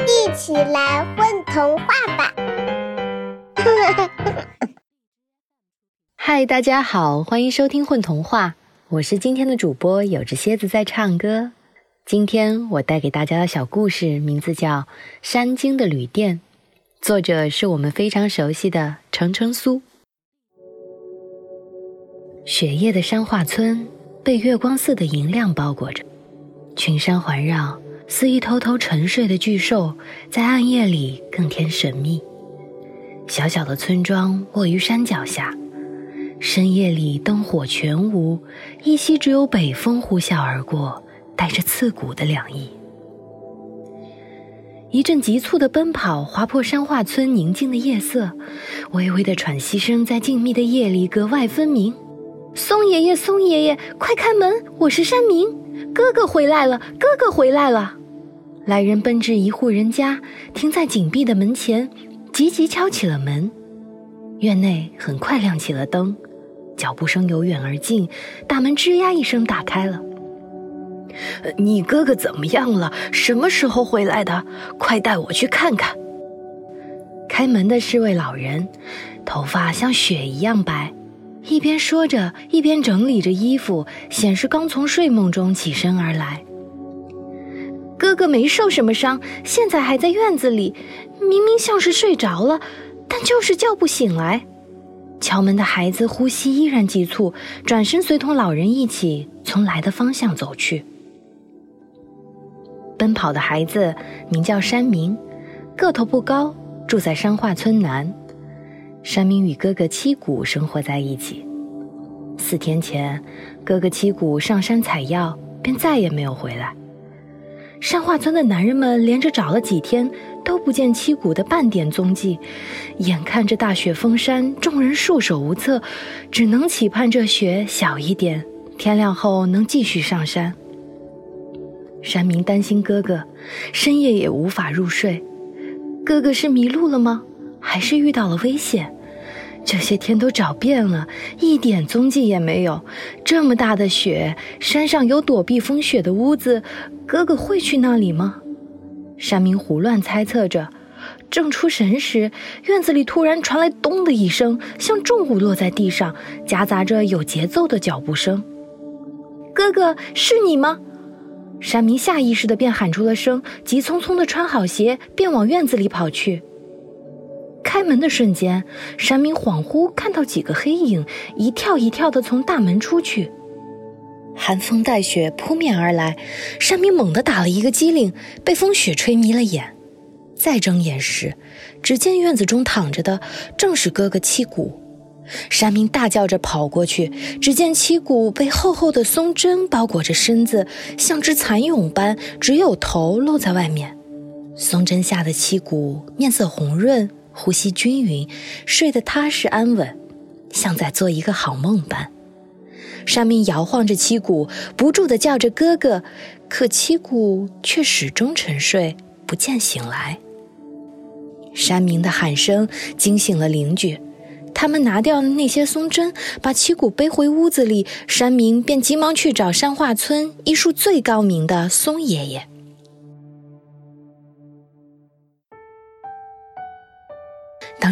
一起来混童话吧！嗨，大家好，欢迎收听《混童话》，我是今天的主播，有只蝎子在唱歌。今天我带给大家的小故事名字叫《山精的旅店》，作者是我们非常熟悉的程程苏。雪夜的山化村被月光色的银亮包裹着，群山环绕，似一头头沉睡的巨兽，在暗夜里更添神秘。小小的村庄卧于山脚下，深夜里灯火全无，依稀只有北风呼啸而过，带着刺骨的凉意。一阵急促的奔跑划破山化村宁静的夜色，微微的喘息声在静谧的夜里格外分明。松爷爷，松爷爷，快开门！我是山明，哥哥回来了，哥哥回来了。来人奔至一户人家，停在紧闭的门前，急急敲起了门。院内很快亮起了灯，脚步声由远而近，大门吱呀一声打开了。你哥哥怎么样了？什么时候回来的？快带我去看看。开门的是位老人，头发像雪一样白。一边说着，一边整理着衣服，显示刚从睡梦中起身而来。哥哥没受什么伤，现在还在院子里，明明像是睡着了，但就是叫不醒来。敲门的孩子呼吸依然急促，转身随同老人一起从来的方向走去。奔跑的孩子名叫山明，个头不高，住在山化村南。山明与哥哥七谷生活在一起。四天前，哥哥七谷上山采药，便再也没有回来。山化村的男人们连着找了几天，都不见七谷的半点踪迹。眼看着大雪封山，众人束手无策，只能期盼这雪小一点，天亮后能继续上山。山明担心哥哥，深夜也无法入睡。哥哥是迷路了吗？还是遇到了危险，这些天都找遍了，一点踪迹也没有。这么大的雪，山上有躲避风雪的屋子，哥哥会去那里吗？山明胡乱猜测着，正出神时，院子里突然传来“咚”的一声，像重物落在地上，夹杂着有节奏的脚步声。哥哥，是你吗？山明下意识的便喊出了声，急匆匆的穿好鞋，便往院子里跑去。开门的瞬间，山明恍惚看到几个黑影一跳一跳的从大门出去。寒风带雪扑面而来，山明猛地打了一个激灵，被风雪吹迷了眼。再睁眼时，只见院子中躺着的正是哥哥七谷。山明大叫着跑过去，只见七谷被厚厚的松针包裹着身子，像只蚕蛹般，只有头露在外面。松针下的七谷面色红润。呼吸均匀，睡得踏实安稳，像在做一个好梦般。山明摇晃着七谷，不住地叫着哥哥，可七谷却始终沉睡，不见醒来。山明的喊声惊醒了邻居，他们拿掉那些松针，把七谷背回屋子里。山明便急忙去找山化村医术最高明的松爷爷。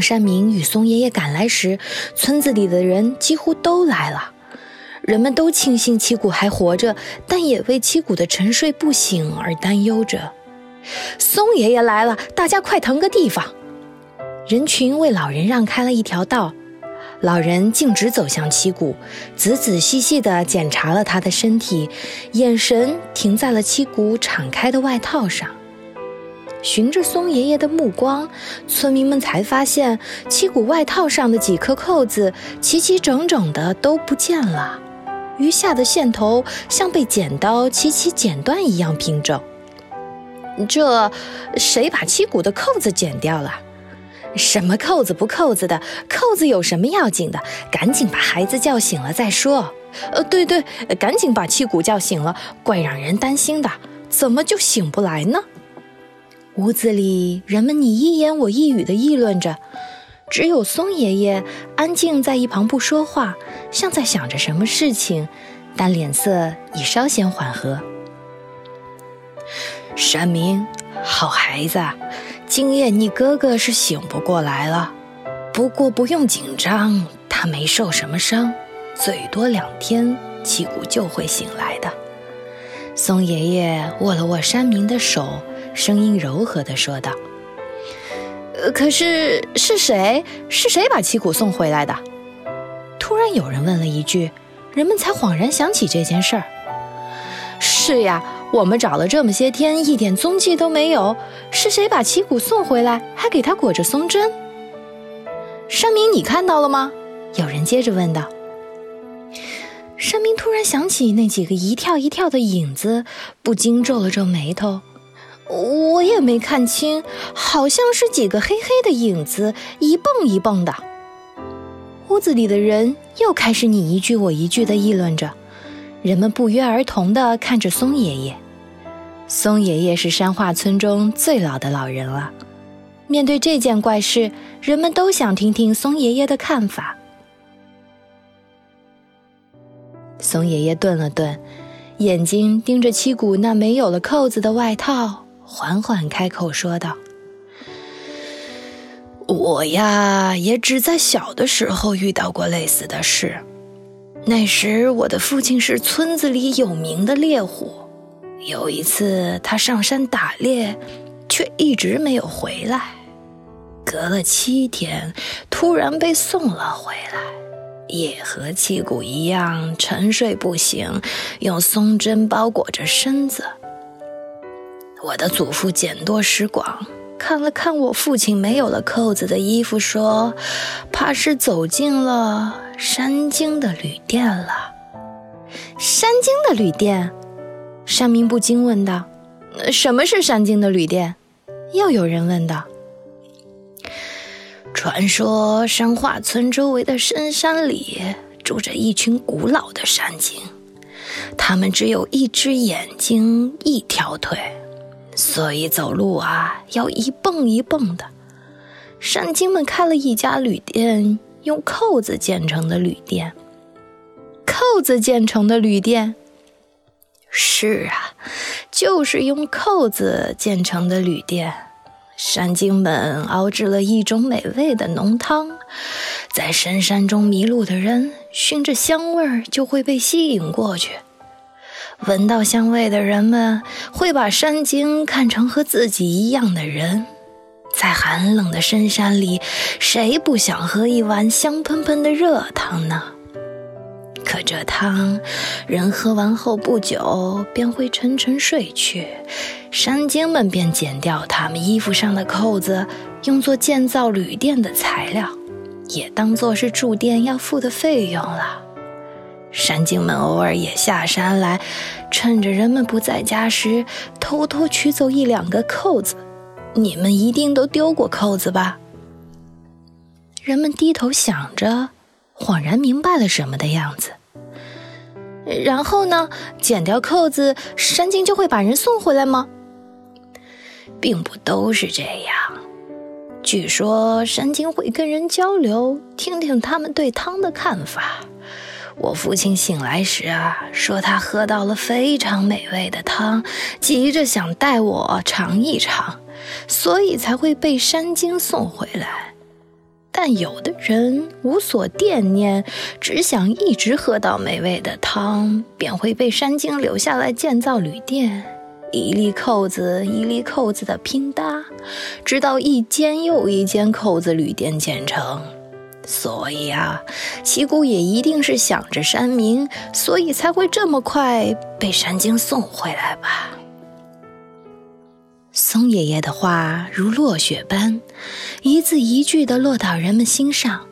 山明与松爷爷赶来时，村子里的人几乎都来了。人们都庆幸七谷还活着，但也为七谷的沉睡不醒而担忧着。松爷爷来了，大家快腾个地方！人群为老人让开了一条道。老人径直走向七谷，仔仔细细地检查了他的身体，眼神停在了七谷敞开的外套上。循着松爷爷的目光，村民们才发现七谷外套上的几颗扣子齐齐整整的都不见了，余下的线头像被剪刀齐齐剪断一样平整。这，谁把七谷的扣子剪掉了？什么扣子不扣子的？扣子有什么要紧的？赶紧把孩子叫醒了再说。呃，对对，赶紧把七谷叫醒了，怪让人担心的。怎么就醒不来呢？屋子里，人们你一言我一语地议论着，只有松爷爷安静在一旁不说话，像在想着什么事情，但脸色已稍显缓和。山明，好孩子，今夜你哥哥是醒不过来了，不过不用紧张，他没受什么伤，最多两天七谷就会醒来的。松爷爷握了握山明的手，声音柔和地说道：“呃，可是是谁？是谁把七谷送回来的？”突然有人问了一句，人们才恍然想起这件事儿。是呀，我们找了这么些天，一点踪迹都没有。是谁把七谷送回来，还给他裹着松针？山明，你看到了吗？有人接着问道。山明突然想起那几个一跳一跳的影子，不禁皱了皱眉头。我也没看清，好像是几个黑黑的影子，一蹦一蹦的。屋子里的人又开始你一句我一句的议论着。人们不约而同地看着松爷爷。松爷爷是山化村中最老的老人了。面对这件怪事，人们都想听听松爷爷的看法。松爷爷顿了顿，眼睛盯着七谷那没有了扣子的外套，缓缓开口说道：“我呀，也只在小的时候遇到过类似的事。”那时，我的父亲是村子里有名的猎户。有一次，他上山打猎，却一直没有回来。隔了七天，突然被送了回来，也和七谷一样沉睡不醒，用松针包裹着身子。我的祖父见多识广，看了看我父亲没有了扣子的衣服，说：“怕是走进了。”山精的旅店了，山精的旅店，山民不禁问道：“什么是山精的旅店？”又有人问道：“传说山化村周围的深山里住着一群古老的山精，他们只有一只眼睛，一条腿，所以走路啊要一蹦一蹦的。山精们开了一家旅店。”用扣子建成的旅店，扣子建成的旅店，是啊，就是用扣子建成的旅店。山精们熬制了一种美味的浓汤，在深山中迷路的人熏着香味儿就会被吸引过去。闻到香味的人们会把山精看成和自己一样的人。在寒冷的深山里，谁不想喝一碗香喷喷的热汤呢？可这汤，人喝完后不久便会沉沉睡去，山精们便剪掉他们衣服上的扣子，用作建造旅店的材料，也当做是住店要付的费用了。山精们偶尔也下山来，趁着人们不在家时，偷偷取走一两个扣子。你们一定都丢过扣子吧？人们低头想着，恍然明白了什么的样子。然后呢？剪掉扣子，山精就会把人送回来吗？并不都是这样。据说山精会跟人交流，听听他们对汤的看法。我父亲醒来时啊，说他喝到了非常美味的汤，急着想带我尝一尝。所以才会被山精送回来，但有的人无所惦念，只想一直喝到美味的汤，便会被山精留下来建造旅店，一粒扣子一粒扣子的拼搭，直到一间又一间扣子旅店建成。所以啊，旗鼓也一定是想着山民，所以才会这么快被山精送回来吧。松爷爷的话如落雪般，一字一句地落到人们心上。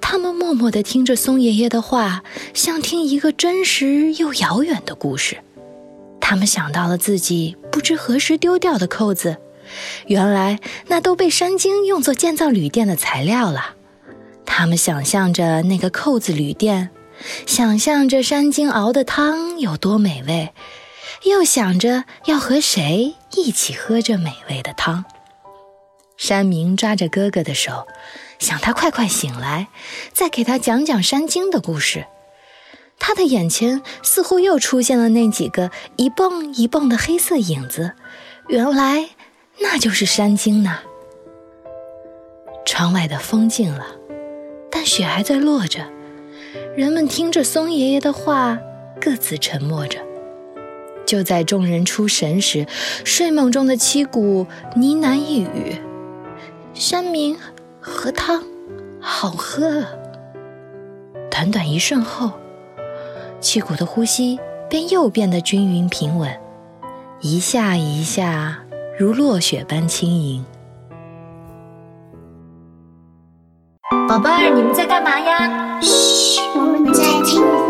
他们默默地听着松爷爷的话，像听一个真实又遥远的故事。他们想到了自己不知何时丢掉的扣子，原来那都被山精用作建造旅店的材料了。他们想象着那个扣子旅店，想象着山精熬的汤有多美味。又想着要和谁一起喝这美味的汤，山明抓着哥哥的手，想他快快醒来，再给他讲讲山精的故事。他的眼前似乎又出现了那几个一蹦一蹦的黑色影子，原来那就是山精呐。窗外的风静了，雪还在落着。人们听着松爷爷的话，各自沉默着。就在众人出神时，睡梦中的七谷呢喃一语：“山明，喝汤，好喝。”短短一瞬后，七谷的呼吸便又变得均匀平稳，一下一下，如落雪般轻盈。宝贝儿，你们在干嘛呀？嘘，我们在听。